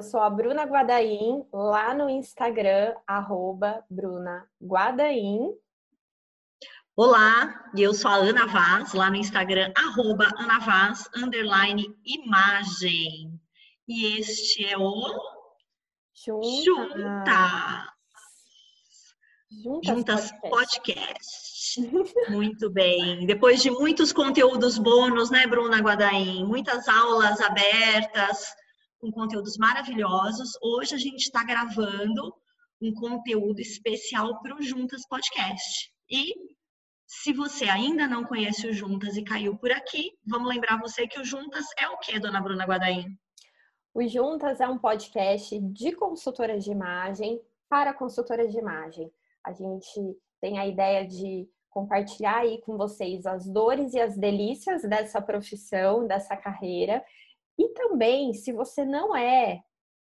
Eu sou a Bruna Guadaim, lá no Instagram, arroba Bruna Guadaim. Olá, eu sou a Ana Vaz, lá no Instagram, arroba Ana Vaz, underline imagem. E este é o Juntas. Juntas. Juntas, Juntas Podcast. Podcast. Muito bem. Depois de muitos conteúdos bônus, né, Bruna Guadaim? Muitas aulas abertas, com conteúdos maravilhosos. Hoje a gente está gravando um conteúdo especial para o Juntas Podcast. E se você ainda não conhece o Juntas e caiu por aqui, vamos lembrar você que o Juntas é o que, dona Bruna Guadaim? O Juntas é um podcast de consultoras de imagem para consultoras de imagem. A gente tem a ideia de compartilhar aí com vocês as dores e as delícias dessa profissão, dessa carreira. E também, se você não é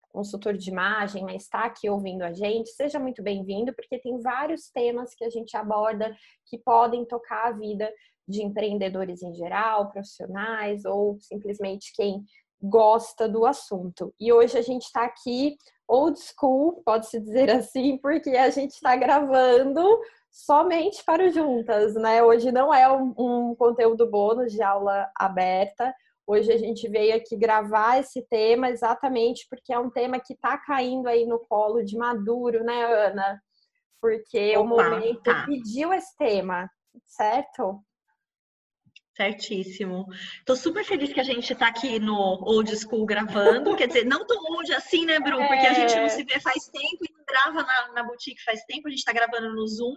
consultor de imagem, mas está aqui ouvindo a gente, seja muito bem-vindo, porque tem vários temas que a gente aborda que podem tocar a vida de empreendedores em geral, profissionais ou simplesmente quem gosta do assunto. E hoje a gente está aqui old school, pode-se dizer assim, porque a gente está gravando somente para o Juntas, né? Hoje não é um, um, conteúdo bônus de aula aberta. Hoje a gente veio aqui gravar esse tema exatamente porque é um tema que está caindo aí no colo de maduro, né, Ana? Porque Opa, o momento tá. pediu esse tema, certo? Certíssimo. Estou super feliz que a gente está aqui no Old School gravando. Quer dizer, não tão old assim, né, Bru? Porque a gente não é. se vê faz tempo e não grava na, na boutique faz tempo. A gente está gravando no Zoom,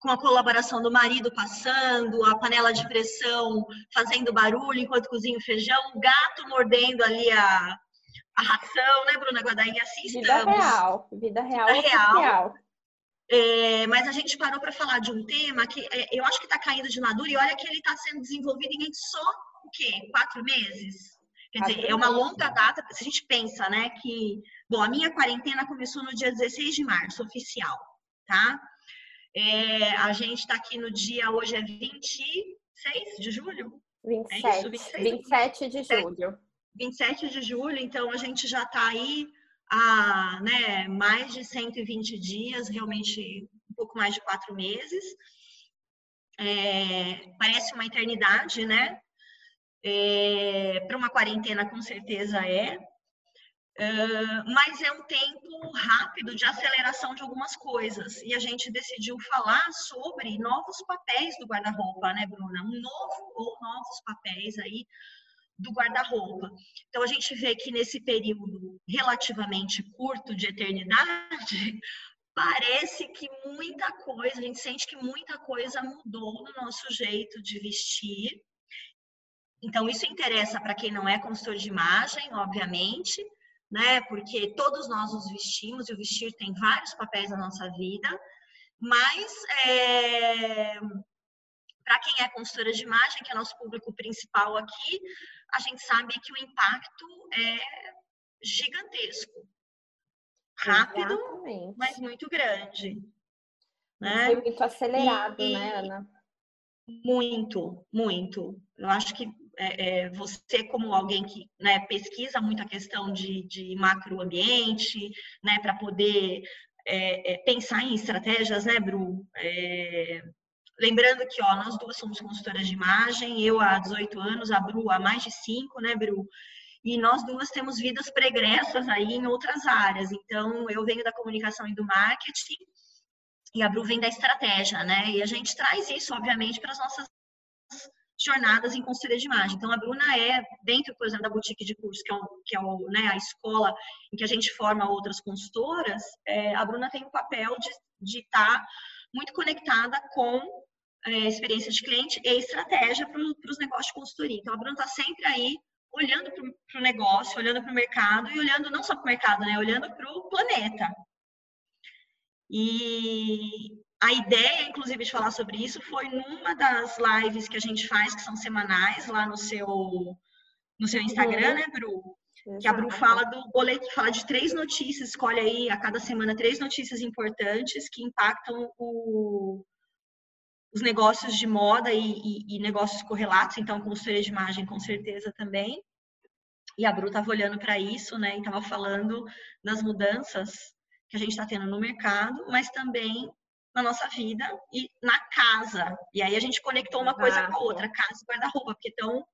com a colaboração do marido passando, a panela de pressão fazendo barulho enquanto cozinha o feijão, o gato mordendo ali a, a ração, né, Bruna Guadagnini? Assim vida estamos. Real, vida real. Vida real. real. É, mas a gente parou para falar de um tema que é, eu acho que está caindo de maduro e olha que ele está sendo desenvolvido em só o quê? Quatro meses? Quer dizer, é uma longa data. Se a gente pensa, né, que bom, a minha quarentena começou no dia 16 de março, oficial, tá? É, a gente está aqui no dia, hoje é 26 de julho? 27, é isso? 26, 27 de julho. 27 de julho, então a gente já está aí há né, mais de 120 dias, realmente um pouco mais de quatro meses. É, parece uma eternidade, né? É, Para uma quarentena, com certeza é. Uh, mas é um tempo rápido de aceleração de algumas coisas. E a gente decidiu falar sobre novos papéis do guarda-roupa, né, Bruna? Um novo ou novos papéis aí do guarda-roupa. Então, a gente vê que nesse período relativamente curto de eternidade, parece que muita coisa, a gente sente que muita coisa mudou no nosso jeito de vestir. Então, isso interessa para quem não é consultor de imagem, obviamente, né? Porque todos nós nos vestimos e o vestir tem vários papéis na nossa vida, mas é, para quem é consultora de imagem, que é nosso público principal aqui, a gente sabe que o impacto é gigantesco. Rápido, Exatamente. mas muito grande. Né? Foi muito acelerado, e, né, Ana? Muito, muito. Eu acho que é, é, você, como alguém que né, pesquisa muito a questão de, de macroambiente, né, para poder é, é, pensar em estratégias, né, Bru? É, Lembrando que, ó, nós duas somos consultoras de imagem, eu há 18 anos, a Bru há mais de 5, né, Bru? E nós duas temos vidas pregressas aí em outras áreas. Então, eu venho da comunicação e do marketing, e a Bru vem da estratégia, né? E a gente traz isso, obviamente, para as nossas jornadas em consultoria de imagem. Então, a Bruna é, dentro, por exemplo, da boutique de curso, que é, o, que é o, né, a escola em que a gente forma outras consultoras, é, a Bruna tem o papel de estar tá muito conectada com é, experiência de cliente e estratégia para os negócios de consultoria. Então, a Bruna está sempre aí olhando para o negócio, olhando para o mercado e olhando não só para o mercado, né? Olhando para o planeta. E a ideia, inclusive, de falar sobre isso foi numa das lives que a gente faz, que são semanais, lá no seu, no seu Instagram, né, Bru? Que a Bru fala do boleto, fala de três notícias, escolhe aí a cada semana três notícias importantes que impactam o, os negócios de moda e, e, e negócios correlatos, então consultoria de imagem com certeza também. E a Bru estava olhando para isso, né? E estava falando das mudanças que a gente está tendo no mercado, mas também na nossa vida e na casa. E aí a gente conectou uma coisa com a outra, casa e guarda-roupa, porque estão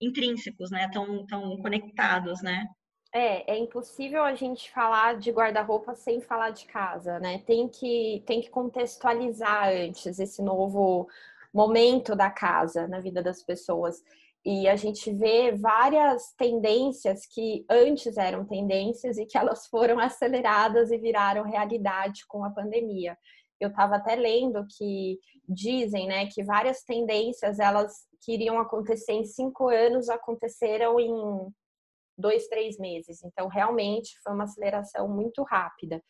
intrínsecos, né? Tão, tão conectados, né? É, é impossível a gente falar de guarda-roupa sem falar de casa, né? Tem que, tem que contextualizar antes esse novo momento da casa na vida das pessoas. E a gente vê várias tendências que antes eram tendências e que elas foram aceleradas e viraram realidade com a pandemia. Eu estava até lendo que dizem, né, que várias tendências elas que iriam acontecer em cinco anos aconteceram em dois, três meses. Então, realmente foi uma aceleração muito rápida.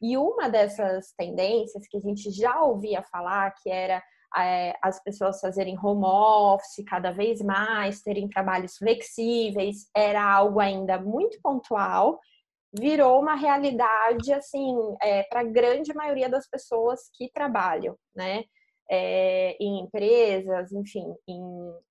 E uma dessas tendências que a gente já ouvia falar, que era é, as pessoas fazerem home office cada vez mais, terem trabalhos flexíveis, era algo ainda muito pontual, virou uma realidade assim é, para a grande maioria das pessoas que trabalham, né? É, em empresas, enfim, em,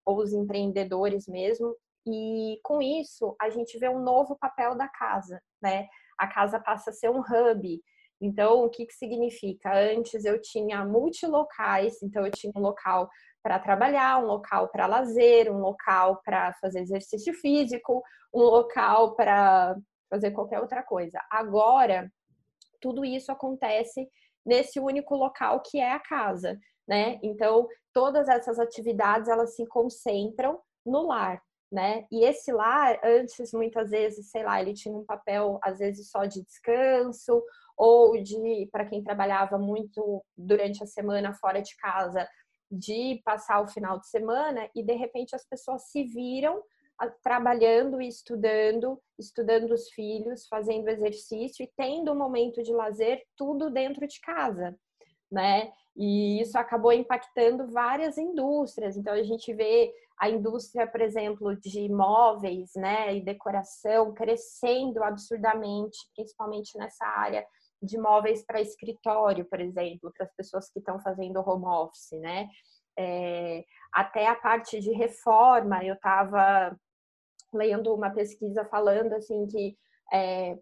ou os empreendedores mesmo. E com isso a gente vê um novo papel da casa, né? A casa passa a ser um hub então, o que, que significa? Antes eu tinha multilocais, então eu tinha um local para trabalhar, um local para lazer, um local para fazer exercício físico, um local para fazer qualquer outra coisa. Agora, tudo isso acontece nesse único local que é a casa, né? Então, todas essas atividades elas se concentram no lar, né? E esse lar, antes, muitas vezes, sei lá, ele tinha um papel, às vezes, só de descanso, ou de, para quem trabalhava muito durante a semana fora de casa, de passar o final de semana e de repente as pessoas se viram trabalhando e estudando, estudando os filhos, fazendo exercício e tendo um momento de lazer tudo dentro de casa, né? E isso acabou impactando várias indústrias. Então a gente vê a indústria, por exemplo, de móveis, né, e decoração crescendo absurdamente, principalmente nessa área de móveis para escritório, por exemplo, para as pessoas que estão fazendo home office, né? É, até a parte de reforma, eu estava lendo uma pesquisa falando assim que é,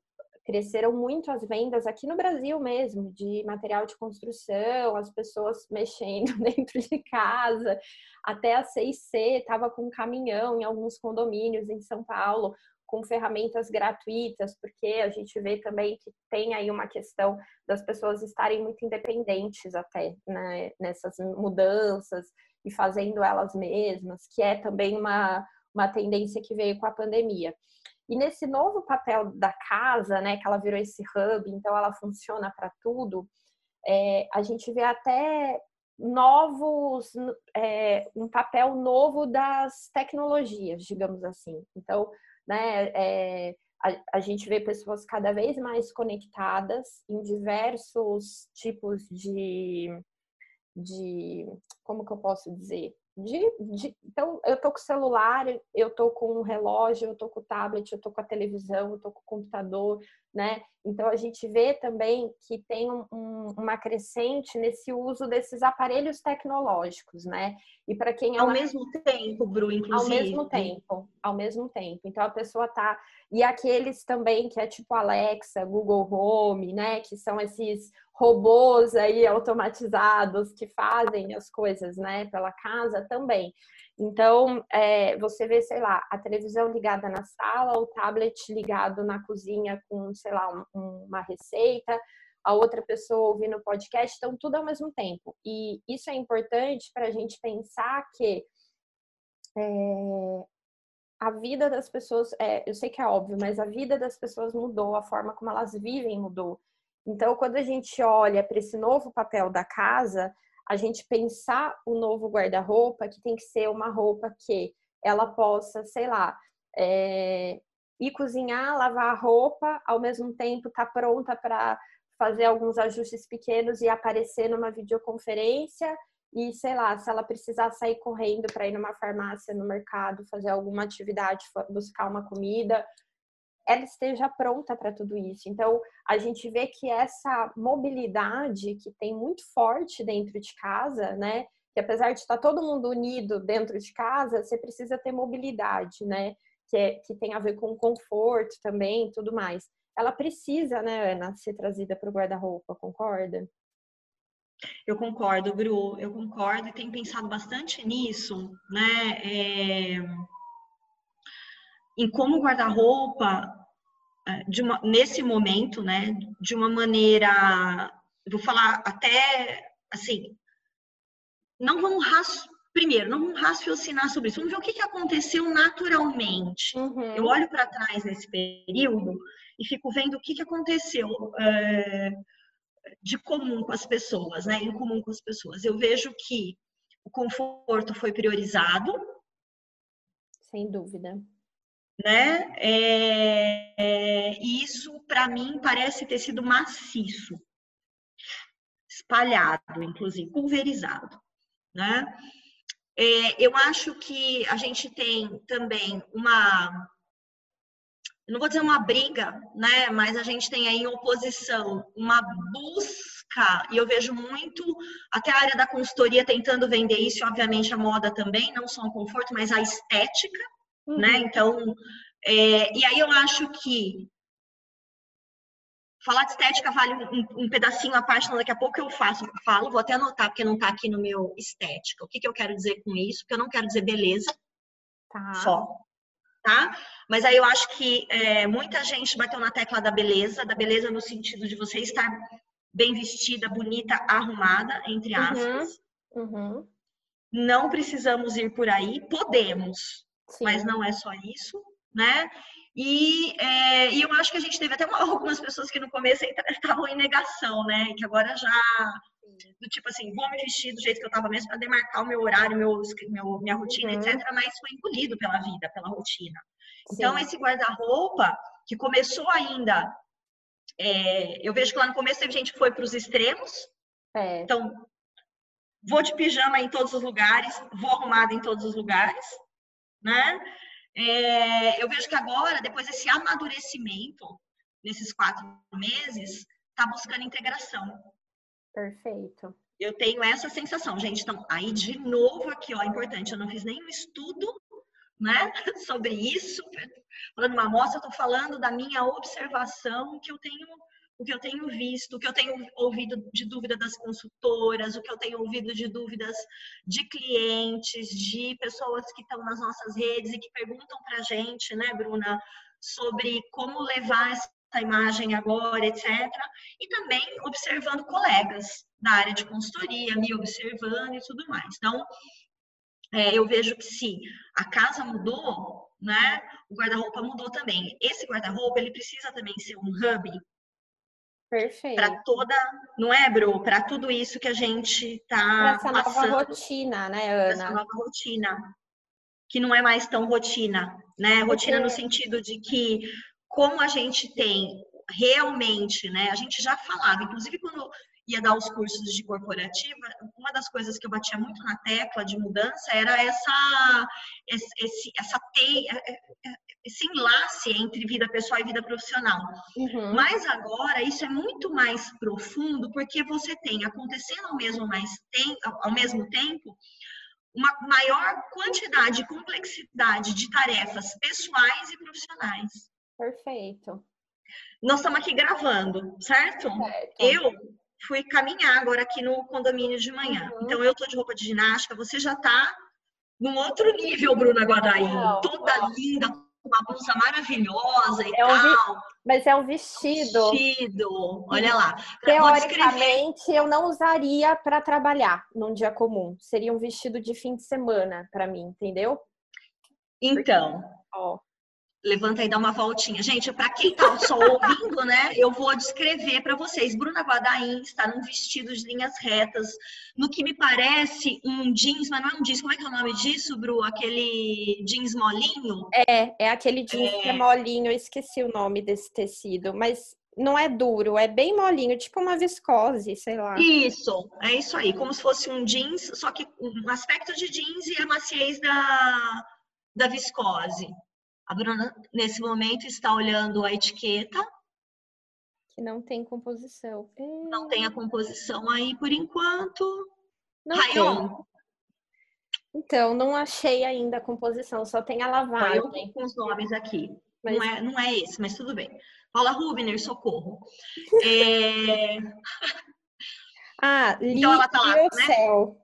cresceram muito as vendas aqui no Brasil mesmo, de material de construção, as pessoas mexendo dentro de casa, até a CIC estava com um caminhão em alguns condomínios em São Paulo, com ferramentas gratuitas, porque a gente vê também que tem aí uma questão das pessoas estarem muito independentes até né, nessas mudanças e fazendo elas mesmas, que é também uma, uma tendência que veio com a pandemia. E nesse novo papel da casa, né, que ela virou esse hub, então ela funciona para tudo, é, a gente vê até novos, é, um papel novo das tecnologias, digamos assim. Então, né? É, a, a, gente vê pessoas cada vez mais conectadas em diversos tipos de, de como que eu posso dizer? De, de, então, eu tô com celular, eu tô com o relógio, eu tô com tablet, eu tô com a televisão, eu tô com o computador, né? Então, a gente vê também que tem um, um, uma crescente nesse uso desses aparelhos tecnológicos, né? E para quem... É ao mesmo tempo, Bru, inclusive. Ao mesmo tempo, ao mesmo tempo. Então, a pessoa tá... E aqueles também que é tipo Alexa, Google Home, né? Que são esses robôs aí automatizados que fazem as coisas, né, pela casa também. Então, é, você vê, sei lá, a televisão ligada na sala, o tablet ligado na cozinha com, sei lá, um, uma receita, a outra pessoa ouvindo o podcast, então tudo ao mesmo tempo. E isso é importante para a gente pensar que é, a vida das pessoas, é, eu sei que é óbvio, mas a vida das pessoas mudou, a forma como elas vivem mudou. Então, quando a gente olha para esse novo papel da casa, a gente pensar o novo guarda-roupa que tem que ser uma roupa que ela possa, sei lá, é, ir cozinhar, lavar a roupa, ao mesmo tempo estar tá pronta para fazer alguns ajustes pequenos e aparecer numa videoconferência. E sei lá, se ela precisar sair correndo para ir numa farmácia, no mercado, fazer alguma atividade, buscar uma comida, ela esteja pronta para tudo isso. Então, a gente vê que essa mobilidade que tem muito forte dentro de casa, né? Que apesar de estar todo mundo unido dentro de casa, você precisa ter mobilidade, né? que, é, que tem a ver com conforto também tudo mais. Ela precisa, né, Ana, ser trazida para o guarda-roupa, concorda? Eu concordo, Bru, eu concordo e tenho pensado bastante nisso, né? É... Em como o guarda-roupa, é, nesse momento, né, de uma maneira, vou falar até assim, não vamos primeiro, não vamos raciocinar sobre isso, vamos ver o que, que aconteceu naturalmente. Uhum. Eu olho para trás nesse período e fico vendo o que, que aconteceu. É de comum com as pessoas, né? Em comum com as pessoas. Eu vejo que o conforto foi priorizado. Sem dúvida. Né? É, é, isso, para mim, parece ter sido maciço, espalhado, inclusive, pulverizado. Né? É, eu acho que a gente tem também uma não vou dizer uma briga, né? Mas a gente tem aí em oposição uma busca, e eu vejo muito até a área da consultoria tentando vender isso, e obviamente a moda também, não só o conforto, mas a estética? Uhum. né? Então, é, e aí eu acho que falar de estética vale um, um, pedacinho à parte, daqui a pouco eu faço, falo, vou até anotar porque não está aqui no meu estética. O que, que eu quero dizer com isso? Porque eu não quero dizer beleza tá. só, tá? Mas aí eu acho que é, muita gente bateu na tecla da beleza, da beleza no sentido de você estar bem vestida, bonita, arrumada, entre uhum, aspas. Uhum, uhum. Não precisamos ir por aí, podemos, Sim. mas não é só isso, né? E, é, e, eu acho que a gente teve até uma, algumas pessoas que no começo estavam em negação, né? Que agora já do tipo assim, vou me vestir do jeito que eu estava mesmo para demarcar o meu horário, meu, meu minha rotina, uhum. etc. Mas foi engolido pela vida, pela rotina. Então, esse guarda-roupa, que começou ainda, é, eu vejo que lá no começo teve gente que foi para os extremos. É. Então, vou de pijama em todos os lugares, vou arrumada em todos os lugares, né? É, eu vejo que agora, depois desse amadurecimento, nesses quatro meses, está buscando integração. Perfeito. Eu tenho essa sensação, gente. Então, aí de novo aqui, ó, importante, eu não fiz nenhum estudo né, sobre isso, falando uma amostra, eu estou falando da minha observação, que eu tenho, o que eu tenho visto, o que eu tenho ouvido de dúvida das consultoras, o que eu tenho ouvido de dúvidas de clientes, de pessoas que estão nas nossas redes e que perguntam para a gente, né, Bruna, sobre como levar essa imagem agora, etc. E também observando colegas da área de consultoria, me observando e tudo mais. Então, é, eu vejo que se a casa mudou, né, o guarda-roupa mudou também. Esse guarda-roupa ele precisa também ser um hub para toda, não é, Bru? Para tudo isso que a gente está essa passando, nova rotina, né, Ana? Essa nova rotina que não é mais tão rotina, né? Rotina Porque... no sentido de que como a gente tem realmente, né? A gente já falava, inclusive quando ia dar os cursos de corporativa, uma das coisas que eu batia muito na tecla de mudança era essa, esse, essa teia, é, é, esse enlace entre vida pessoal e vida profissional. Uhum. Mas agora isso é muito mais profundo porque você tem acontecendo ao mesmo, mais tem, ao mesmo tempo uma maior quantidade e complexidade de tarefas pessoais e profissionais. Perfeito. Nós estamos aqui gravando, certo? certo. Eu fui caminhar agora aqui no condomínio de manhã. Uhum. Então eu tô de roupa de ginástica, você já tá num outro nível, Bruna Guadaim. Toda linda, com uma blusa maravilhosa e é tal. Um Mas é um vestido. Vestido, olha lá. Teoricamente, eu não usaria para trabalhar num dia comum. Seria um vestido de fim de semana para mim, entendeu? Então, Ó levanta e dá uma voltinha. Gente, para quem está só ouvindo, né, eu vou descrever para vocês. Bruna Guadain está num vestido de linhas retas, no que me parece um jeans, mas não é um jeans, como é que é o nome disso, Bru? Aquele jeans molinho? É, é aquele jeans é... que é molinho, eu esqueci o nome desse tecido, mas não é duro, é bem molinho, tipo uma viscose, sei lá. Isso, é isso aí, como se fosse um jeans, só que um aspecto de jeans e a maciez da, da viscose. A Bruna, nesse momento, está olhando a etiqueta. Que não tem composição. Não tem a composição aí por enquanto. Não Rayon, Então, não achei ainda a composição, só tem a lavagem. Eu com os nomes aqui. Mas... Não, é, não é esse, mas tudo bem. Paula Rubner, socorro. É... ah, então ela tá lá, Liocel.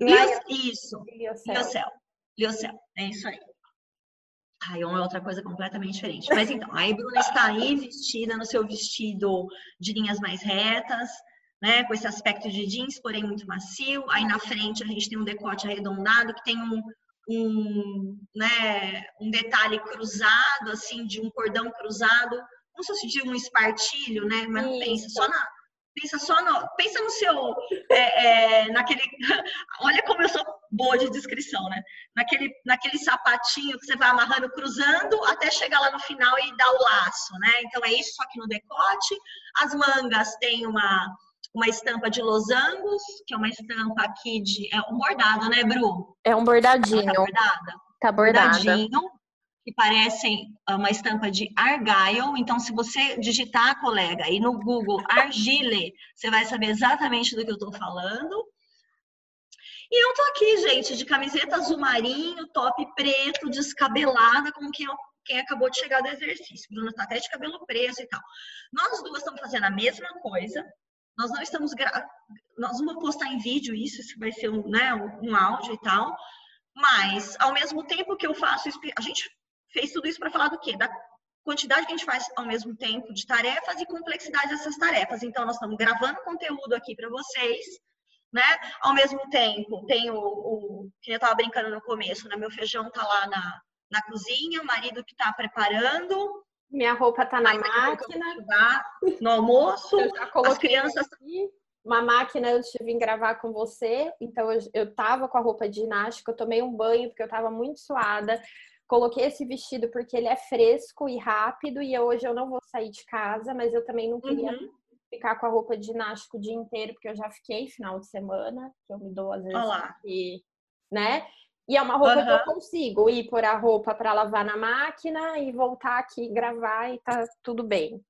né? Isso, Liocel. Liocel, é isso aí. Rayon é outra coisa completamente diferente. Mas então, a Bruna está aí vestida no seu vestido de linhas mais retas, né? Com esse aspecto de jeans, porém muito macio. Aí na frente a gente tem um decote arredondado que tem um, um, né, um detalhe cruzado, assim, de um cordão cruzado, como se fosse de um espartilho, né? Mas Isso. pensa só na. Pensa só no. Pensa no seu. É, é, naquele. Olha como eu sou boa de descrição, né? Naquele, naquele sapatinho que você vai amarrando, cruzando, até chegar lá no final e dar o laço, né? Então é isso, só que no decote. As mangas têm uma uma estampa de losangos, que é uma estampa aqui de. É um bordado, né, Bru? É um bordadinho. tá bordada? Tá. Bordadinho, que parecem ah, uma estampa de argyle. Então, se você digitar, colega, e no Google argile, você vai saber exatamente do que eu tô falando. E eu tô aqui, gente, de camiseta azul marinho, top preto, descabelada, como quem, quem acabou de chegar do exercício. Bruna tá até de cabelo preso e tal. Nós duas estamos fazendo a mesma coisa, nós não estamos gra... nós vamos postar em vídeo isso, isso vai ser um, né, um áudio e tal. Mas ao mesmo tempo que eu faço, a gente fez tudo isso para falar do quê? Da quantidade que a gente faz ao mesmo tempo de tarefas e complexidade dessas tarefas. Então nós estamos gravando conteúdo aqui para vocês, né? Ao mesmo tempo, tem o, o que eu estava brincando no começo, né? Meu feijão tá lá na, na cozinha, o marido que está preparando, minha roupa tá na máquina. No almoço. As crianças. Aqui. Uma máquina eu tive em gravar com você, então eu, eu tava com a roupa de ginástica, eu tomei um banho porque eu tava muito suada. Coloquei esse vestido porque ele é fresco e rápido e hoje eu não vou sair de casa, mas eu também não queria uhum. ficar com a roupa de ginástica o dia inteiro, porque eu já fiquei final de semana, que eu me dou às vezes Olá. e, né? E é uma roupa uhum. que eu consigo ir pôr a roupa para lavar na máquina e voltar aqui gravar e tá tudo bem.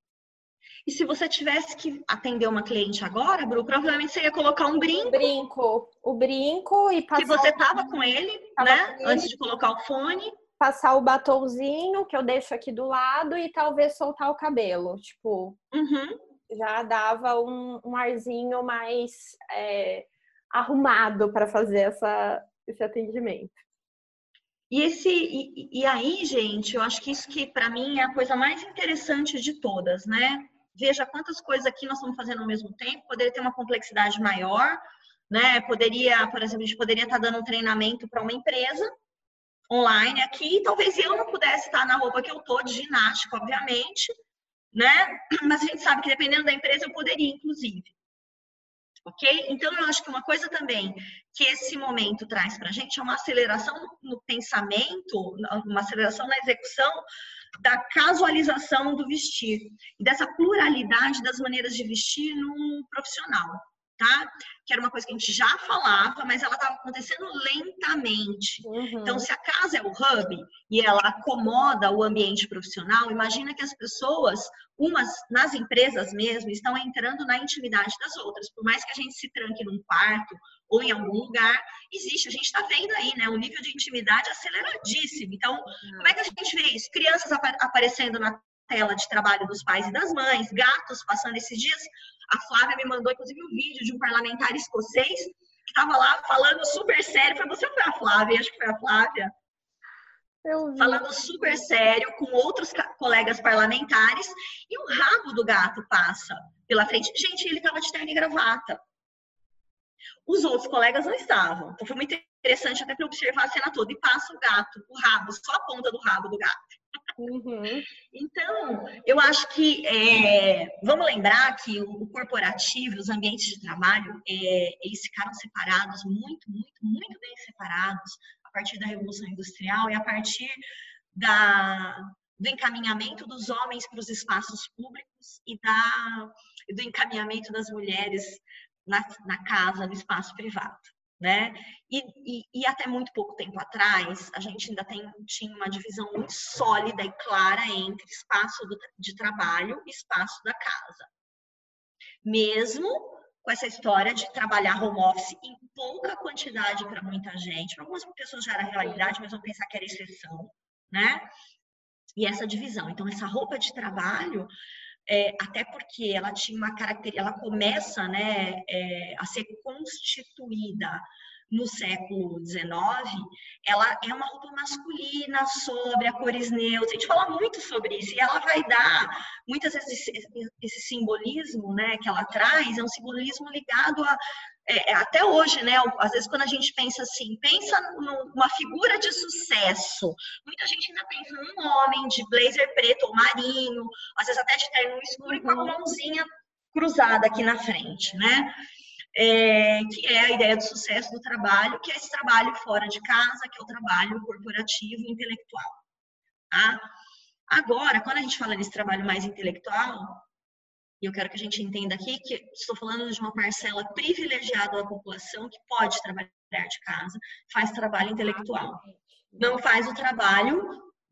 E se você tivesse que atender uma cliente agora, Bru, provavelmente você ia colocar um brinco. O brinco. O brinco e passar. Se você tava com ele, tava né? Com ele. Antes de colocar o fone. Passar o batomzinho que eu deixo aqui do lado e talvez soltar o cabelo. Tipo, uhum. já dava um, um arzinho mais é, arrumado para fazer essa, esse atendimento. E, esse, e, e aí, gente, eu acho que isso que para mim é a coisa mais interessante de todas, né? Veja quantas coisas aqui nós estamos fazendo ao mesmo tempo, poderia ter uma complexidade maior, né? Poderia, por exemplo, a gente poderia estar dando um treinamento para uma empresa online aqui, talvez eu não pudesse estar na roupa que eu tô de ginástica, obviamente, né? Mas a gente sabe que dependendo da empresa eu poderia, inclusive ok? Então, eu acho que uma coisa também que esse momento traz para a gente é uma aceleração no pensamento, uma aceleração na execução da casualização do vestir dessa pluralidade das maneiras de vestir num profissional tá? Que era uma coisa que a gente já falava, mas ela estava acontecendo lentamente. Uhum. Então, se a casa é o hub e ela acomoda o ambiente profissional, imagina que as pessoas, umas nas empresas mesmo, estão entrando na intimidade das outras. Por mais que a gente se tranque num quarto ou em algum lugar, existe. A gente está vendo aí, né? O nível de intimidade aceleradíssimo. Então, como é que a gente vê isso? Crianças aparecendo na tela de trabalho dos pais e das mães, gatos passando esses dias. A Flávia me mandou, inclusive, um vídeo de um parlamentar escocês que estava lá falando super sério. Foi você ou foi a Flávia? Acho que foi a Flávia. Falando super sério com outros colegas parlamentares e o rabo do gato passa pela frente. Gente, ele estava de terno e gravata. Os outros colegas não estavam. Então foi muito interessante até para observar a cena toda. E passa o gato, o rabo, só a ponta do rabo do gato. Uhum. Então, eu acho que é, vamos lembrar que o, corporativo, os ambientes de trabalho, é, eles ficaram separados, muito, muito, muito bem separados a partir da Revolução Industrial e a partir da, do encaminhamento dos homens para os espaços públicos e da, do encaminhamento das mulheres na, na casa, no espaço privado né? E, e, e, até muito pouco tempo atrás, a gente ainda tem, tinha uma divisão muito sólida e clara entre espaço do, de trabalho e espaço da casa. Mesmo com essa história de trabalhar home office em pouca quantidade para muita gente. Para algumas pessoas já era realidade, mas vão pensar que era exceção, né? E essa divisão. Então, essa roupa de trabalho, é, até porque ela tinha uma característica, ela começa né, é, a ser constituída no século XIX, ela é uma roupa masculina, sóbria, cores neutras. A gente fala muito sobre isso e ela vai dar muitas vezes esse, esse simbolismo, né, que ela traz é um simbolismo ligado a é, é até hoje, né? Às vezes quando a gente pensa assim, pensa numa figura de sucesso. Muita gente ainda pensa num homem de blazer preto ou marinho, às vezes até de terno escuro e com a uhum. mãozinha cruzada aqui na frente, né? É, que é a ideia do sucesso do trabalho, que é esse trabalho fora de casa, que é o trabalho corporativo e intelectual. Tá? Agora, quando a gente fala desse trabalho mais intelectual, e eu quero que a gente entenda aqui que estou falando de uma parcela privilegiada da população que pode trabalhar de casa, faz trabalho intelectual. Não faz o trabalho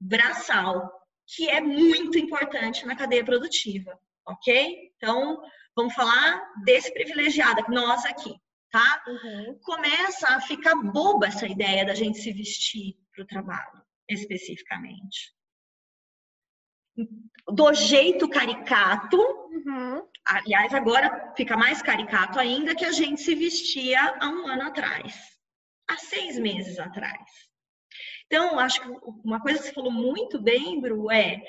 braçal, que é muito importante na cadeia produtiva, ok? Então, Vamos falar desse privilegiado, nós aqui, tá? Uhum. Começa a ficar boba essa ideia da gente se vestir para o trabalho, especificamente. Do jeito caricato, uhum. aliás, agora fica mais caricato ainda que a gente se vestia há um ano atrás, há seis meses atrás. Então, acho que uma coisa que você falou muito bem, Bru, é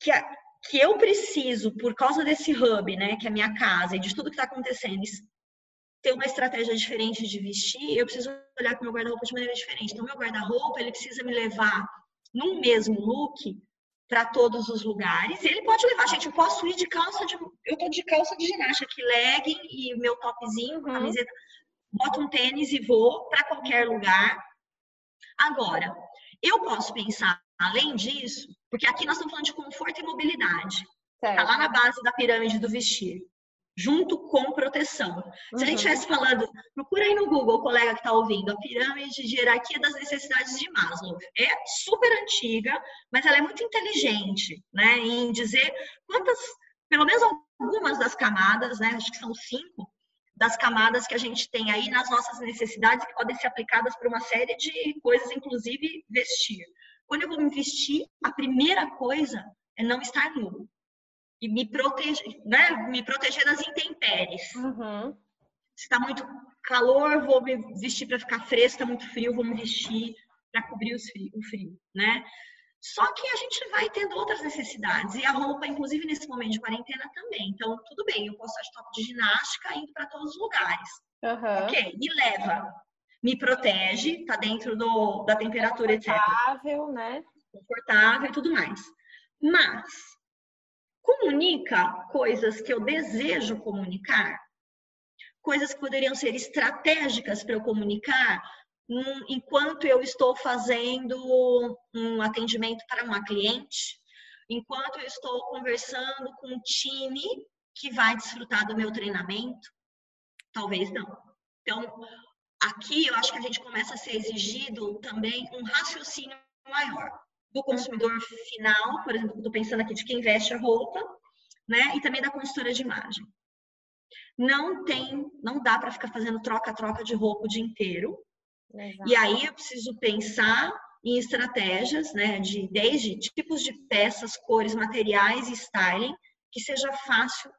que a, que eu preciso, por causa desse hub, né, que é a minha casa e de tudo que está acontecendo, ter uma estratégia diferente de vestir, eu preciso olhar para o meu guarda-roupa de maneira diferente. Então, meu guarda-roupa, ele precisa me levar num mesmo look para todos os lugares. Ele pode levar, gente, eu posso ir de calça de. Eu tô de calça de ginástica aqui, legging e meu topzinho, uhum. camiseta, boto um tênis e vou para qualquer lugar. Agora, eu posso pensar, além disso, porque aqui nós estamos falando de conforto e mobilidade. Está lá na base da pirâmide do vestir. Junto com proteção. Se a gente uhum. estivesse falando, procura aí no Google, colega que está ouvindo, a pirâmide de hierarquia das necessidades de Maslow. É super antiga, mas ela é muito inteligente, né? Em dizer quantas, pelo menos algumas das camadas, né? Acho que são cinco, das camadas que a gente tem aí nas nossas necessidades que podem ser aplicadas para uma série de coisas, inclusive vestir. Quando eu vou me vestir, a primeira coisa é não estar nu. E me proteger, né? Me proteger das intempéries. Uhum. Se está muito calor, vou me vestir para ficar fresco, está muito frio, vou me vestir para cobrir frio, o frio, né? Só que a gente vai tendo outras necessidades. E a roupa, inclusive nesse momento de quarentena também. Então, tudo bem, eu posso estar de top de ginástica indo para todos os lugares. Uhum. Ok, me leva me protege, tá dentro do, da temperatura, etc. Confortável, né? Confortável e tudo mais. Mas comunica coisas que eu desejo comunicar, coisas que poderiam ser estratégicas para eu comunicar um, enquanto eu estou fazendo um atendimento para uma cliente, enquanto eu estou conversando com um time que vai desfrutar do meu treinamento? Talvez não. Então, Aqui eu acho que a gente começa a ser exigido também um raciocínio maior do consumidor final, por exemplo, estou pensando aqui de quem veste a roupa, né? E também da consultora de imagem. Não tem, não dá para ficar fazendo troca-troca de roupa o dia inteiro. Exato. E aí eu preciso pensar em estratégias, né, de desde tipos de peças, cores, materiais e styling que seja fácil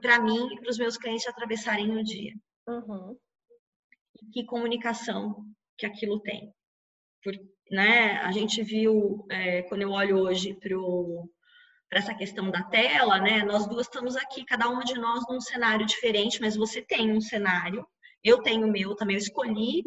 para mim e para os meus clientes atravessarem no dia. Uhum que comunicação que aquilo tem. Por, né, a gente viu, é, quando eu olho hoje para essa questão da tela, né, nós duas estamos aqui, cada uma de nós num cenário diferente, mas você tem um cenário, eu tenho o meu também, eu escolhi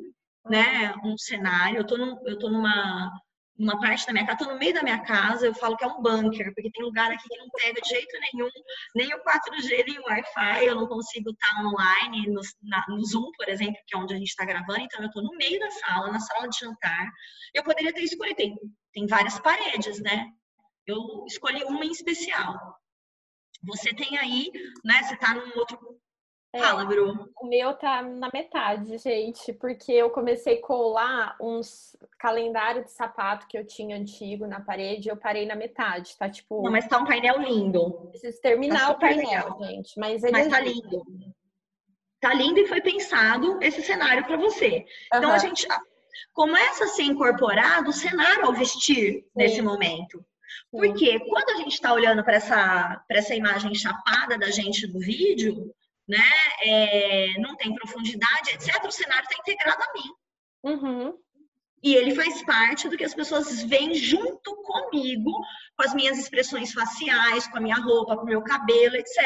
né, um cenário, eu estou numa uma parte da minha casa, tô no meio da minha casa, eu falo que é um bunker, porque tem lugar aqui que não pega de jeito nenhum, nem o 4G, nem o Wi-Fi, eu não consigo estar online no, na, no Zoom, por exemplo, que é onde a gente está gravando, então eu tô no meio da sala, na sala de jantar. Eu poderia ter escolhido, tem, tem várias paredes, né? Eu escolhi uma em especial. Você tem aí, né? Você tá num outro É, Fala, Bru. O meu tá na metade, gente, porque eu comecei a colar uns calendário de sapato que eu tinha antigo na parede, eu parei na metade, tá tipo. Não, mas tá um painel lindo. Preciso terminar tá o painel, legal. gente. Mas, ele mas tá lindo. Tá lindo e foi pensado esse cenário para você. Uhum. Então a gente começa a ser incorporado o cenário ao vestir Sim. nesse momento. Porque quando a gente está olhando para essa, essa imagem chapada da gente do vídeo, né, é, não tem profundidade, etc., o cenário está integrado a mim. Uhum. E ele faz parte do que as pessoas veem junto comigo, com as minhas expressões faciais, com a minha roupa, com o meu cabelo, etc.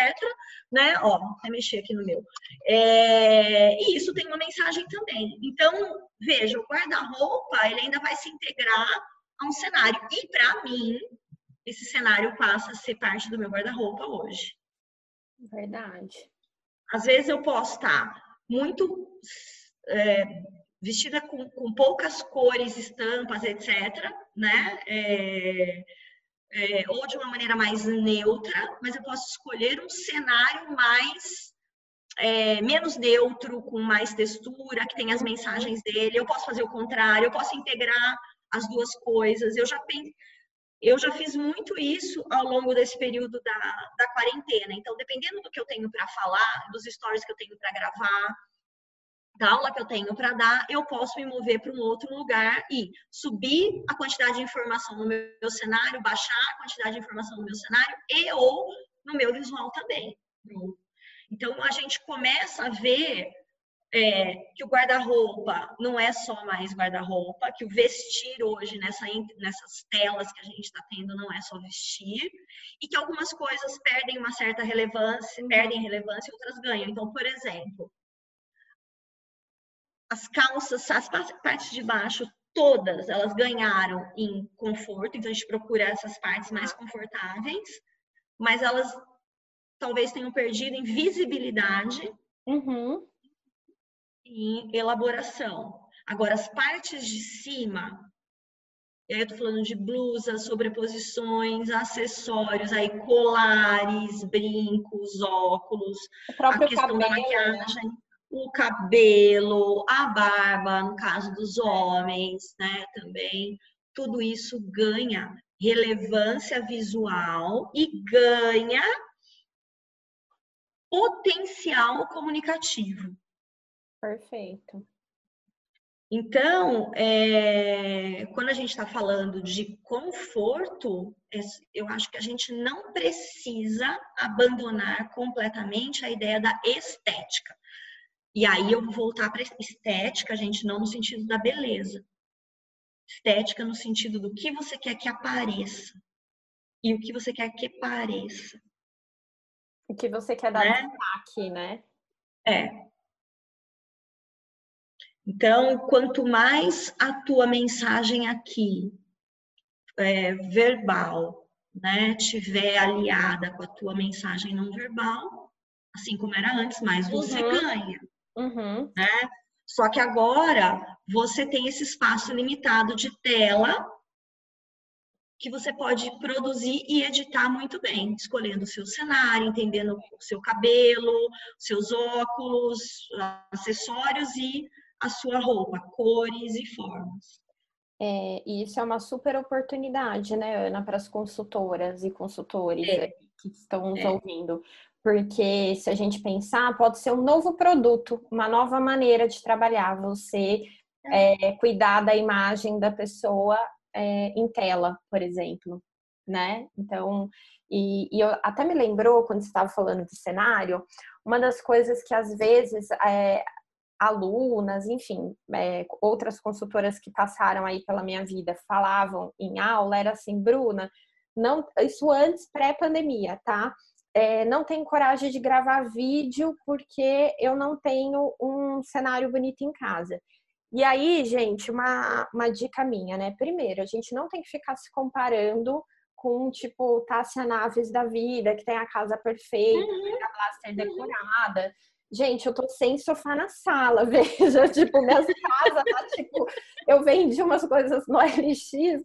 Né? Ó, até mexer aqui no meu. É... E isso tem uma mensagem também. Então, veja, o guarda-roupa, ele ainda vai se integrar a um cenário. E para mim, esse cenário passa a ser parte do meu guarda-roupa hoje. Verdade. Às vezes eu posso estar muito é, vestida com, com, poucas cores, estampas, etc., né? É, é, ou de uma maneira mais neutra, mas eu posso escolher um cenário mais é, menos neutro, com mais textura, que tem as mensagens dele. Eu posso fazer o contrário, eu posso integrar as duas coisas. Eu já pensei, eu já fiz muito isso ao longo desse período da, da quarentena. Então, dependendo do que eu tenho para falar, dos stories que eu tenho para gravar, da aula que eu tenho para dar, eu posso me mover para um outro lugar e subir a quantidade de informação no meu cenário, baixar a quantidade de informação no meu cenário e ou no meu visual também. Então, a gente começa a ver é, que o guarda-roupa não é só mais guarda-roupa, que o vestir hoje nessa, nessas telas que a gente está tendo não é só vestir, e que algumas coisas perdem uma certa relevância, perdem relevância e outras ganham. Então, por exemplo, as calças, as partes de baixo, todas elas ganharam em conforto, então a gente procura essas partes mais confortáveis, mas elas talvez tenham perdido em visibilidade. Uhum em elaboração. Agora, as partes de cima, eu estou falando de blusas, sobreposições, acessórios, aí colares, brincos, óculos, a questão cabelo. da né? maquiagem, o cabelo, a barba, no caso dos homens, né, também. Tudo isso ganha relevância visual e ganha potencial comunicativo. Perfeito. Então, é, quando a gente está falando de conforto, é, eu acho que a gente não precisa abandonar completamente a ideia da estética. E aí eu vou voltar para estética, gente, não no sentido da beleza. Estética no sentido do que você quer que apareça e o que você quer que pareça. O que você quer dar né? destaque, né? É, então, quanto mais a tua mensagem aqui é, verbal, né, tiver aliada com a tua mensagem não verbal, assim como era antes, mais você uhum. ganha, uhum. né? Só que agora você tem esse espaço limitado de tela que você pode produzir e editar muito bem, escolhendo o seu cenário, entendendo o seu cabelo, seus óculos, acessórios e a sua roupa, cores e formas. É, e isso é uma super oportunidade, né, Ana, para as consultoras e consultores é. que estão nos é. ouvindo. Porque se a gente pensar, pode ser um novo produto, uma nova maneira de trabalhar. Você é. é cuidar da imagem da pessoa é, em tela, por exemplo, né? Então, e, e, eu até me lembrou quando você estava falando de cenário, uma das coisas que às vezes é, alunas, enfim, é, outras consultoras que passaram aí pela minha vida falavam em aula era assim, Bruna, não, isso antes pré-pandemia, tá? É, não tenho coragem de gravar vídeo porque eu não tenho um cenário bonito em casa. E aí, gente, uma, uma dica minha, né? Primeiro, a gente não tem que ficar se comparando com, tipo, Tássia Naves da vida, que tem a casa perfeita, uhum. a blaster decorada. Gente, eu tô sem sofá na sala, veja, tipo, minhas casas tá, tipo, eu vendi umas coisas no LX,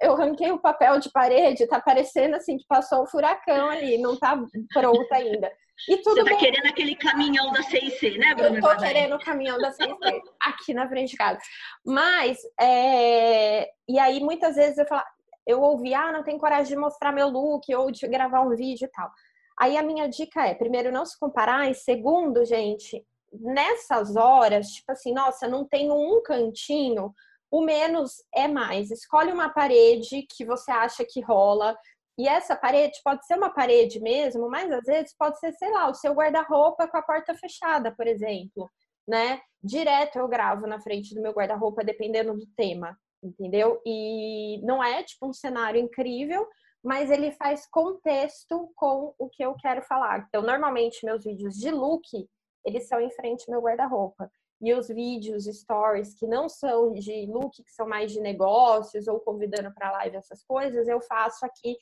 eu ranquei o papel de parede, tá parecendo assim que passou um furacão ali, não tá pronta ainda. E tudo Você tá bem. querendo aquele caminhão da CIC, né, Bruna? Eu tô querendo o caminhão da CIC aqui na frente de casa. Mas, é... e aí muitas vezes eu falo, eu ouvi, ah, não tenho coragem de mostrar meu look ou de gravar um vídeo e tal. Aí a minha dica é, primeiro, não se comparar, e segundo, gente, nessas horas, tipo assim, nossa, não tenho um cantinho, o menos é mais. Escolhe uma parede que você acha que rola. E essa parede pode ser uma parede mesmo, mas às vezes pode ser, sei lá, o seu guarda-roupa com a porta fechada, por exemplo, né? Direto eu gravo na frente do meu guarda-roupa, dependendo do tema, entendeu? E não é tipo um cenário incrível, mas ele faz contexto com o que eu quero falar. Então, normalmente meus vídeos de look, eles são em frente ao meu guarda-roupa. E os vídeos, stories que não são de look, que são mais de negócios ou convidando para live essas coisas, eu faço aqui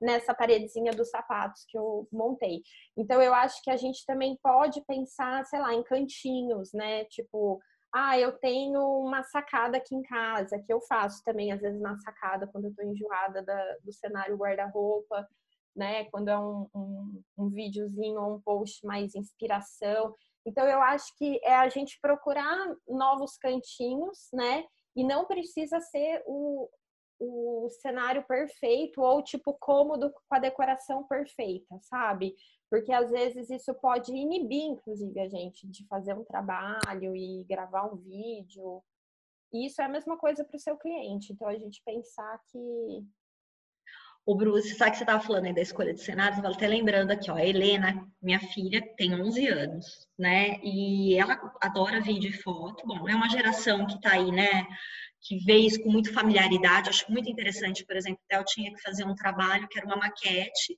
nessa paredezinha dos sapatos que eu montei. Então eu acho que a gente também pode pensar, sei lá, em cantinhos, né? Tipo, ah, eu tenho uma sacada aqui em casa, que eu faço também, às vezes, na sacada, quando eu tô enjoada da, do cenário guarda-roupa, né? Quando é um, um, um videozinho ou um post mais inspiração. Então, eu acho que é a gente procurar novos cantinhos, né? E não precisa ser o, o cenário perfeito ou, tipo, cômodo com a decoração perfeita, sabe? Porque às vezes isso pode inibir, inclusive, a gente de fazer um trabalho e gravar um vídeo. E isso é a mesma coisa para o seu cliente. Então, a gente pensar que o Bruce, sabe que você estava falando aí da escolha de cenários? Eu vou até lembrando aqui, ó, a Helena, minha filha, tem 11 anos, né? E ela adora vídeo e foto. Bom, é uma geração que está aí, né? Que vê isso com muita familiaridade. Acho muito interessante, por exemplo, Theo tinha que fazer um trabalho que era uma maquete.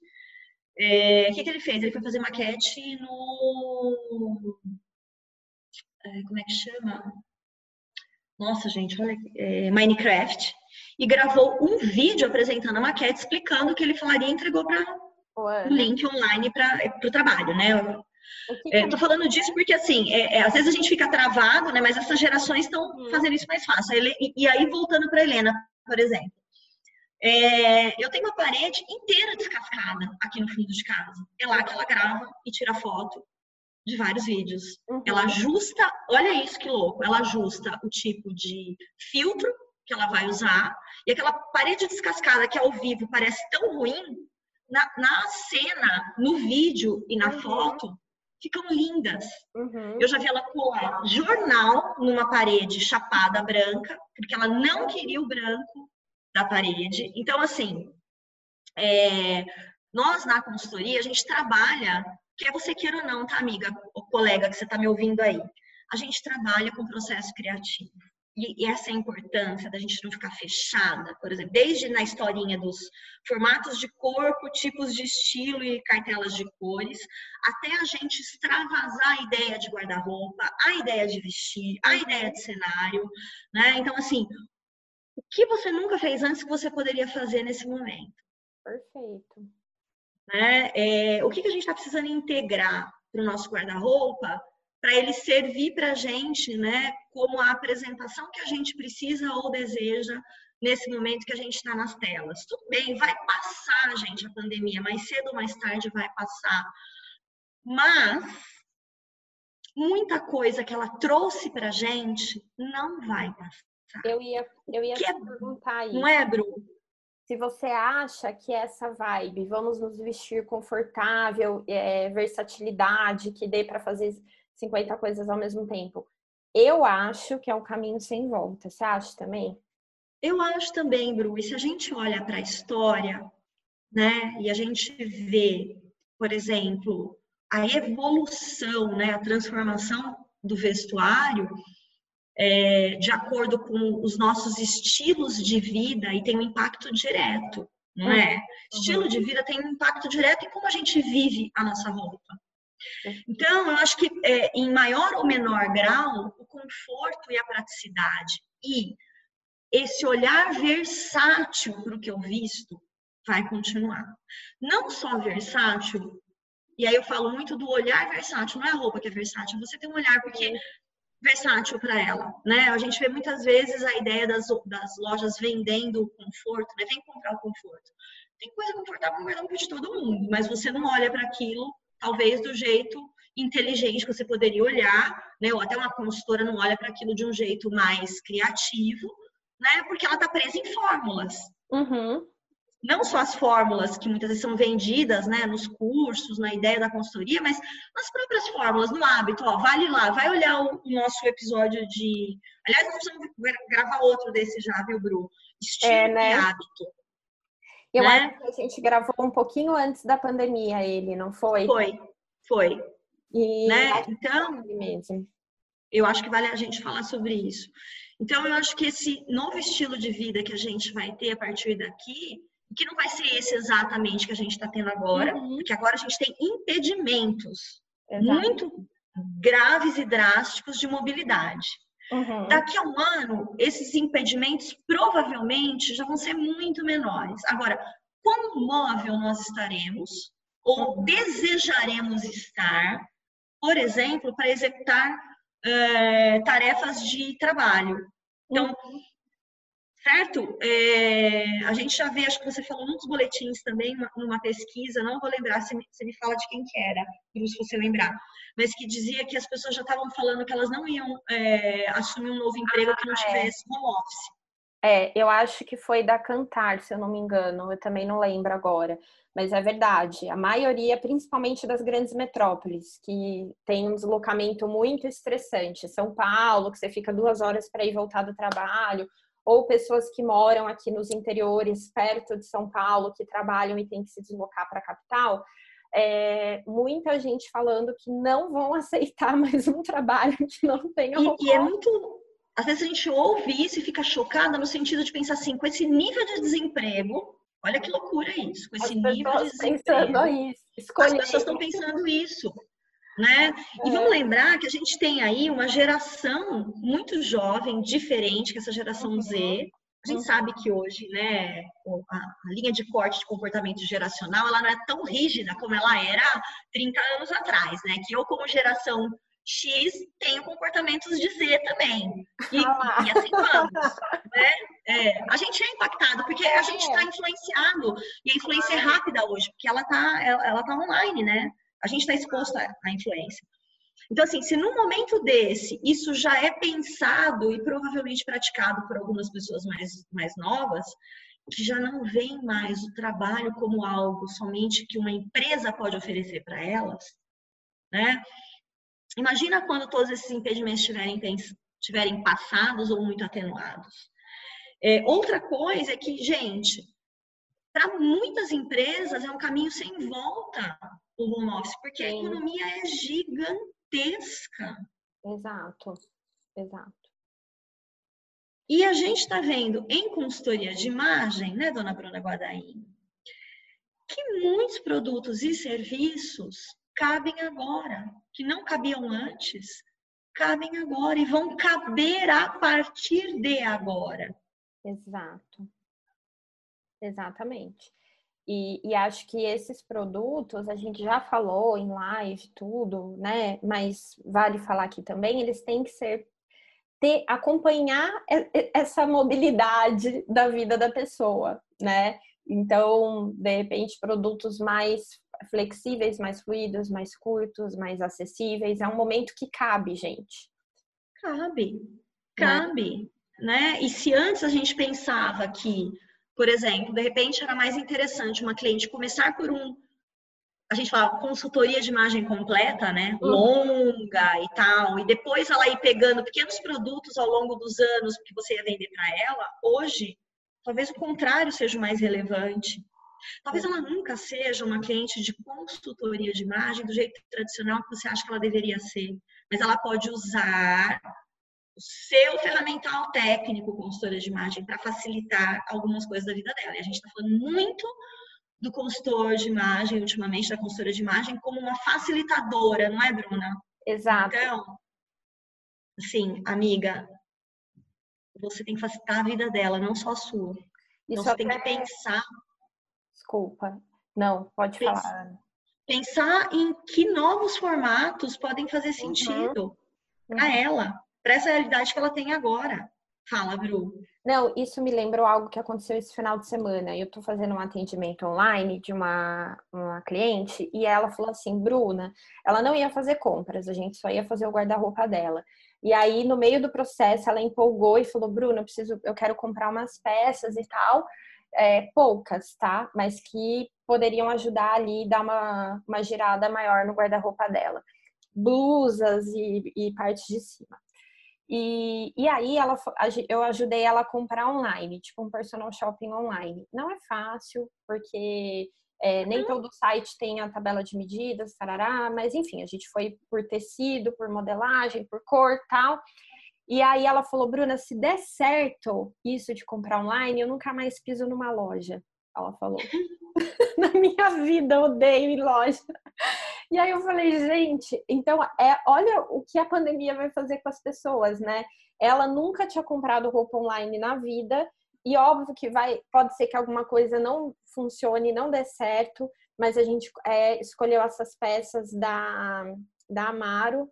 É, o que, que ele fez? Ele foi fazer maquete no. É, como é que chama? Nossa, gente, olha. É, Minecraft e gravou um vídeo apresentando a maquete, explicando o que ele falaria e entregou para o link online para o trabalho, né? Estou é, falando disso porque, assim, é, é, às vezes a gente fica travado, né? Mas essas gerações estão hum. fazendo isso mais fácil. E, e aí, voltando para Helena, por exemplo. É, eu tenho uma parede inteira descascada aqui no fundo de casa. É lá que ela grava e tira foto de vários vídeos. Uhum. Ela ajusta, olha isso que louco, ela ajusta o tipo de filtro que ela vai usar, e aquela parede descascada que ao vivo parece tão ruim, na, na cena, no vídeo e na uhum. foto, ficam lindas. Uhum. Eu já vi ela colar jornal numa parede chapada branca, porque ela não queria o branco da parede. Então, assim, é, nós na consultoria, a gente trabalha, quer você queira ou não, tá, amiga, ou colega que você está me ouvindo aí, a gente trabalha com processo criativo e essa é a importância da gente não ficar fechada, por exemplo, desde na historinha dos formatos de corpo, tipos de estilo e cartelas de cores, até a gente extravasar a ideia de guarda-roupa, a ideia de vestir, a ideia de cenário, né? Então, assim, o que você nunca fez antes que você poderia fazer nesse momento? Perfeito. Né? É, o que, que a gente está precisando integrar para o nosso guarda-roupa para ele servir para a gente, né, como a apresentação que a gente precisa ou deseja nesse momento que a gente está nas telas. Tudo bem, vai passar, gente, a pandemia, mais cedo ou mais tarde vai passar. Mas muita coisa que ela trouxe para a gente não vai passar. Eu ia, eu ia é, perguntar isso. Não é, Bru? Se você acha que essa vibe, vamos nos vestir confortável, é, versatilidade, que dê para fazer 50 coisas ao mesmo tempo. Eu acho que é um caminho sem volta. Você acha também? Eu acho também, Bru. E se a gente olha para a história, né, e a gente vê, por exemplo, a evolução, né, a transformação do vestuário, é, de acordo com os nossos estilos de vida e tem um impacto direto, não é? Uhum. Estilo de vida tem um impacto direto em como a gente vive a nossa roupa. Então, eu acho que é, em maior ou menor grau, o conforto e a praticidade e esse olhar versátil para o que eu visto vai continuar. Não só versátil, e aí eu falo muito do olhar versátil, não é a roupa que é versátil, você tem um olhar porque versátil para ela, né? A gente vê muitas vezes a ideia das, das lojas vendendo o conforto, né? Vem comprar o conforto. Tem coisa confortável no de todo mundo, mas você não olha para aquilo talvez do jeito inteligente que você poderia olhar, né? Ou até uma consultora não olha para aquilo de um jeito mais criativo, né? Porque ela está presa em fórmulas. Uhum. Não só as fórmulas que muitas vezes são vendidas, né, nos cursos, na ideia da consultoria, mas nas próprias fórmulas, no hábito. Ó, vale lá, vai olhar o nosso episódio de. Aliás, nós vamos gravar outro desse já, viu, Bru? Estilo é, né? e hábito. Eu né? acho que a gente gravou um pouquinho antes da pandemia ele, não foi? Foi, foi. E né? Então, mesmo. eu acho que vale a gente falar sobre isso. Então, eu acho que esse novo estilo de vida que a gente vai ter a partir daqui, que não vai ser esse exatamente que a gente está tendo agora, uhum. porque agora a gente tem impedimentos Exato. muito graves e drásticos de mobilidade. Uhum. Daqui a um ano, esses impedimentos provavelmente já vão ser muito menores. Agora, quão móvel nós estaremos ou uhum. desejaremos estar por exemplo, para executar é, tarefas de trabalho. Então, certo? É, a gente já vê, acho que você falou nos boletins também, numa pesquisa, não vou lembrar se me, se me fala de quem que era, se você lembrar, mas que dizia que as pessoas já estavam falando que elas não iam é, assumir um novo emprego que não ah, é. tivesse home office. É, eu acho que foi da Cantar, se eu não me engano, eu também não lembro agora, mas é verdade. A maioria, principalmente das grandes metrópoles, que tem um deslocamento muito estressante. São Paulo, que você fica duas horas para ir voltar do trabalho, ou pessoas que moram aqui nos interiores, perto de São Paulo, que trabalham e têm que se deslocar para a capital. É, muita gente falando que não vão aceitar mais um trabalho que não tenha e, e é muito às vezes a gente ouve isso e fica chocada no sentido de pensar assim, com esse nível de desemprego, olha que loucura isso, com esse As nível de desemprego. Isso, As pessoas estão pensando isso. Né? E é. vamos lembrar que a gente tem aí uma geração muito jovem, diferente, que é essa geração uhum. Z. A gente uhum. sabe que hoje, né, a, linha de corte de comportamento geracional, ela não é tão rígida como ela era 30 anos atrás, né? Que eu, como geração X tem comportamentos de Z também. E, ah e assim vamos. Né? É, a gente é impactado, porque a gente está influenciado. E a influência é rápida hoje, porque ela está ela, ela tá online, né? A gente está exposto à, influência. Então, assim, se num momento desse isso já é pensado e provavelmente praticado por algumas pessoas mais, mais novas, que já não veem mais o trabalho como algo somente que uma empresa pode oferecer para elas, né? Imagina quando todos esses impedimentos estiverem, estiverem passados ou muito atenuados. É, outra coisa é que, gente, para muitas empresas é um caminho sem volta o home office, porque Sim. a economia é gigantesca. Exato, exato. E a gente está vendo em consultoria de imagem, né, dona Bruna Guadaim, que muitos produtos e serviços cabem agora, que não cabiam antes, cabem agora e vão caber a partir de agora. Exato. Exatamente. E, e, acho que esses produtos, a gente já falou em live, tudo, né? Mas vale falar aqui também, eles têm que ser ter, acompanhar essa mobilidade da vida da pessoa, né? Então, de repente, produtos mais flexíveis, mais fluidos, mais curtos, mais acessíveis. É um momento que cabe, gente. Cabe, né? cabe, né? né? E se antes a gente pensava que, por exemplo, de repente era mais interessante uma cliente começar por um a gente fala consultoria de imagem completa, né? Uhum. Longa e tal, e depois ela ir pegando pequenos produtos ao longo dos anos que você ia vender para ela. Hoje, talvez o contrário seja o mais relevante. Talvez ela nunca seja uma cliente de consultoria de imagem do jeito tradicional que você acha que ela deveria ser, mas ela pode usar o seu ferramental técnico consultora de imagem para facilitar algumas coisas da vida dela. E a gente está falando muito do consultor de imagem, ultimamente, da consultora de imagem, como uma facilitadora, não é, Bruna? Exato. Então, assim, amiga, você tem que facilitar a vida dela, não só a sua. Então, você tem que pensar Desculpa. Não, pode pensar, falar. Pensar em que novos formatos podem fazer uhum. sentido uhum. para ela, para essa realidade que ela tem agora. Fala, Bru. Não, isso me lembrou algo que aconteceu esse final de semana. Eu tô fazendo um atendimento online de uma, uma cliente e ela falou assim, Bruna, ela não ia fazer compras, a gente só ia fazer o guarda-roupa dela. E aí, no meio do processo, ela empolgou e falou, Bruna, eu preciso, eu quero comprar umas peças e tal, é, poucas, tá? Mas que poderiam ajudar ali, dar uma, uma girada maior no guarda-roupa dela. Blusas e, e partes de cima. E, e aí ela, eu ajudei ela a comprar online, tipo um personal shopping online. Não é fácil, porque é, nem todo site tem a tabela de medidas, tarará, mas enfim, a gente foi por tecido, por modelagem, por cor tal. E aí ela falou, Bruna, se der certo isso de comprar online, eu nunca mais piso numa loja. Ela falou. Na minha vida, odeio ir loja. E aí eu falei, gente, então é, olha o que a pandemia vai fazer com as pessoas, né? Ela nunca tinha comprado roupa online na vida, e óbvio que vai, pode ser que alguma coisa não funcione, não dê certo, mas a gente é, escolheu essas peças da, da Amaro,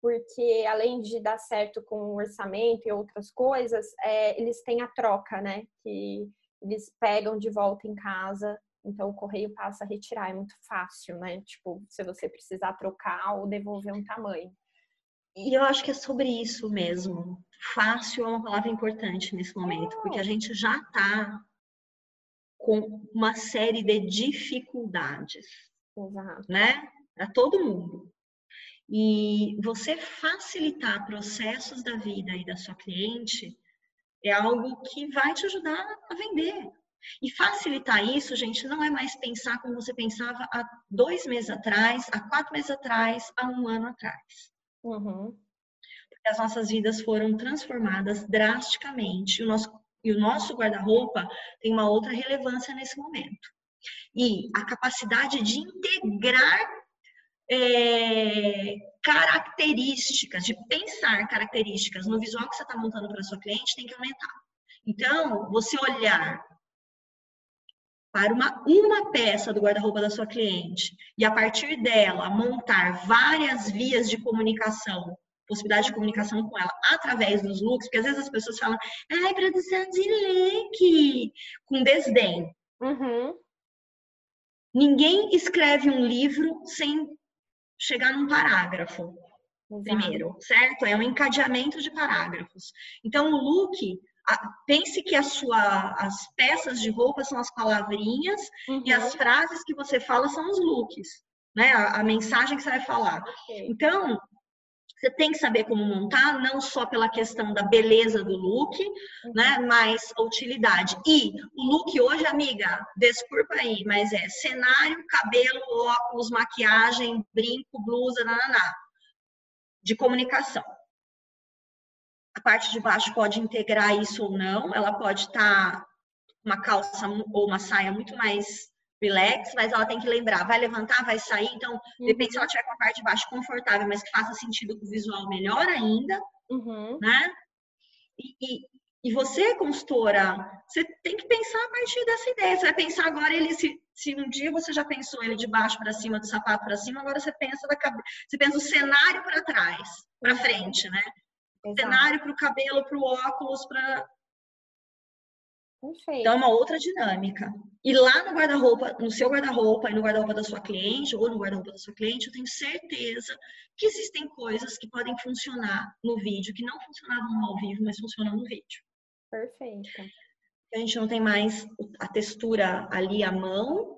porque além de dar certo com o orçamento e outras coisas, é, eles têm a troca, né? Que eles pegam de volta em casa então, o correio passa a retirar, é muito fácil, né? Tipo, se você precisar trocar ou devolver um tamanho. E eu acho que é sobre isso mesmo. Fácil é uma palavra importante nesse momento, porque a gente já está com uma série de dificuldades, Exato. né? Para todo mundo. E você facilitar processos da vida e da sua cliente é algo que vai te ajudar a vender, e facilitar isso, gente, não é mais pensar como você pensava há dois meses atrás, há quatro meses atrás, há um ano atrás. Uhum. Porque as nossas vidas foram transformadas drasticamente. E o nosso, e o nosso guarda-roupa tem uma outra relevância nesse momento. E a capacidade de integrar é, características, de pensar características no visual que você está montando para sua cliente tem que aumentar. Então, você olhar para uma, uma peça do guarda-roupa da sua cliente e a partir dela montar várias vias de comunicação, possibilidade de comunicação com ela através dos looks, porque às vezes as pessoas falam, ai, produção de look, com desdém. Uhum. Ninguém escreve um livro sem chegar num parágrafo. Exato. Primeiro, certo? É um encadeamento de parágrafos. Então, o look pense que sua, as peças de roupa são as palavrinhas uhum. e as frases que você fala são os looks, né? A, a mensagem que você vai falar. Okay. Então, você tem que saber como montar, não só pela questão da beleza do look, uhum. né? Mas a utilidade. E o look hoje, amiga, desculpa aí, mas é cenário, cabelo, óculos, maquiagem, brinco, blusa, nananá. De comunicação. A parte de baixo pode integrar isso ou não, ela pode estar tá uma calça ou uma saia muito mais relax, mas ela tem que lembrar, vai levantar, vai sair, então, de repente, se ela tiver com a parte de baixo confortável, mas que faça sentido com o visual, melhor ainda, uhum. né? E, e, e, você, consultora, você tem que pensar a partir dessa ideia. Você vai pensar agora ele se, se um dia você já pensou ele de baixo para cima, do sapato para cima, agora você pensa da cabeça, você pensa o cenário para trás, para frente, né? Exato. cenário para o cabelo, para o óculos, para. Então é uma outra dinâmica. E lá no guarda-roupa, no seu guarda-roupa e no guarda-roupa da sua cliente, ou no guarda-roupa da sua cliente, eu tenho certeza que existem coisas que podem funcionar no vídeo, que não funcionavam ao vivo, mas funcionam no vídeo. Perfeito. A gente não tem mais a textura ali à mão,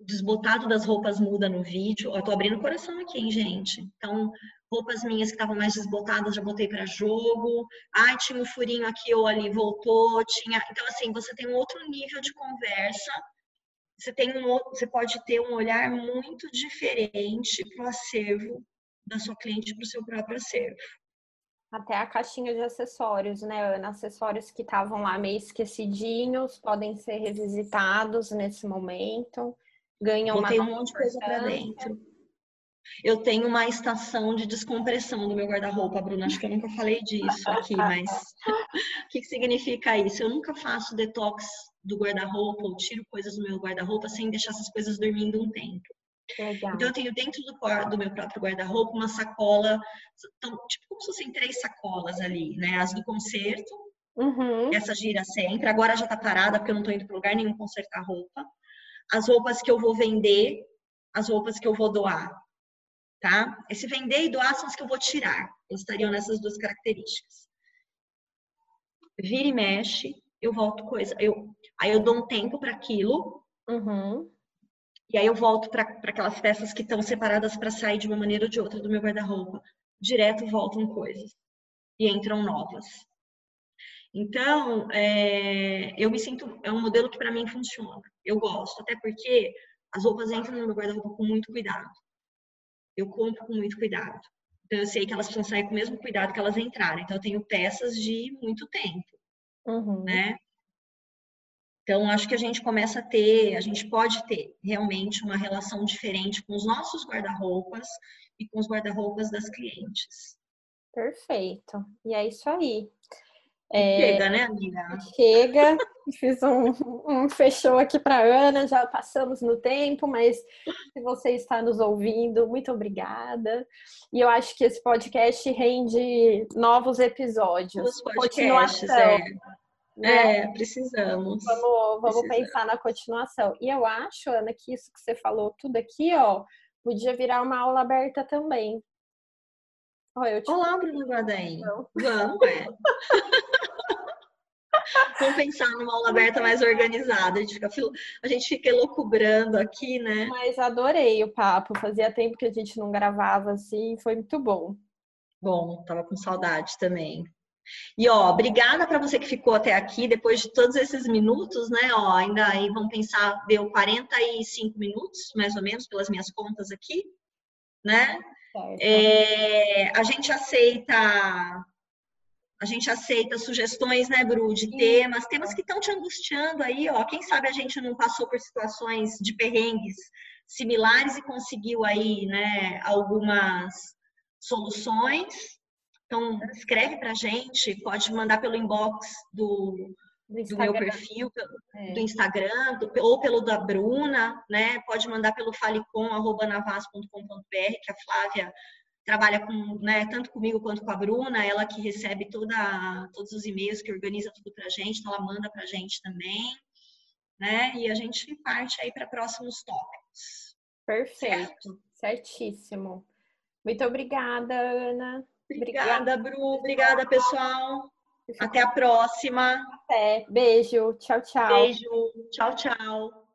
desbotado das roupas muda no vídeo. Eu tô abrindo o coração aqui, hein, gente? Então, roupas minhas que estavam mais desbotadas já botei para jogo. Ai, tinha um furinho aqui ou ali, voltou. Tinha. Então, assim, você tem um outro nível de conversa. Você, tem um, você pode ter um olhar muito diferente para o acervo da sua cliente para o seu próprio acervo. Até a caixinha de acessórios, né, Ana? Acessórios que estavam lá meio esquecidinhos podem ser revisitados nesse momento. Ganham Botei uma um monte de coisa para dentro. Eu tenho uma estação de descompressão do meu guarda-roupa, Bruna. Acho que eu nunca falei disso aqui, mas o que, que significa isso? Eu nunca faço detox do guarda-roupa ou tiro coisas do meu guarda-roupa sem deixar essas coisas dormindo um tempo. Legal. Então, eu tenho dentro do, do meu próprio guarda-roupa uma sacola, então, tipo como se fossem três sacolas ali, né? As do concerto, uhum. essa gira sempre, agora já tá parada porque eu não tô indo para lugar nenhum consertar roupa. As roupas que eu vou vender, as roupas que eu vou doar, tá? Esse vender e doar são as que eu vou tirar, eles estariam nessas duas características. Vira e mexe, eu volto coisa, eu, aí eu dou um tempo para aquilo. Uhum. E aí eu volto para aquelas peças que estão separadas para sair de uma maneira ou de outra do meu guarda-roupa. Direto voltam coisas e entram novas. Então, é, eu me sinto, é um modelo que para mim funciona. Eu gosto, até porque as roupas entram no meu guarda-roupa com muito cuidado. Eu compro com muito cuidado. Então, eu sei que elas precisam sair com o mesmo cuidado que elas entraram. Então, eu tenho peças de muito tempo, uhum. né? Então, acho que a gente começa a ter, a gente pode ter realmente uma relação diferente com os nossos guarda-roupas e com os guarda-roupas das clientes. Perfeito. E é isso aí. É, chega, né, amiga? Chega. Fiz um, um fechou aqui para Ana, já passamos no tempo, mas se você está nos ouvindo, muito obrigada. E eu acho que esse podcast rende novos episódios. Os podcasts. É. Né? É, precisamos. Vamos, vamos precisamos. pensar na continuação. E eu acho, Ana, que isso que você falou tudo aqui, ó, podia virar uma aula aberta também. Olá, Bruno Guadaim. Vamos, é. Vamos pensar numa aula aberta mais organizada. A gente fica, a gente fica elocubrando aqui, né? Mas adorei o papo. Fazia tempo que a gente não gravava assim, foi muito bom. Bom, tava com saudade também. E ó, obrigada para você que ficou até aqui, depois de todos esses minutos, né? Ó, ainda aí vamos pensar, deu 45 minutos, mais ou menos, pelas minhas contas aqui, né? É, a gente aceita a gente aceita sugestões, né, Bru, de temas, temas que estão te angustiando aí, ó. Quem sabe a gente não passou por situações de perrengues similares e conseguiu aí, né, algumas soluções. Então, escreve para a gente, pode mandar pelo inbox do, do, do meu perfil, é. do Instagram, do, ou pelo da Bruna, né? Pode mandar pelo falecom.navas.com.br, que a Flávia trabalha com, né, tanto comigo quanto com a Bruna, ela que recebe toda, todos os e-mails, que organiza tudo para a gente, então ela manda para a gente também, né? E a gente parte aí para próximos tópicos. Perfeito, certo? certíssimo. Muito obrigada, Ana. Obrigada, Bru. Obrigada, pessoal. Até a próxima. Até. Beijo. Tchau, tchau. Beijo. Tchau, tchau.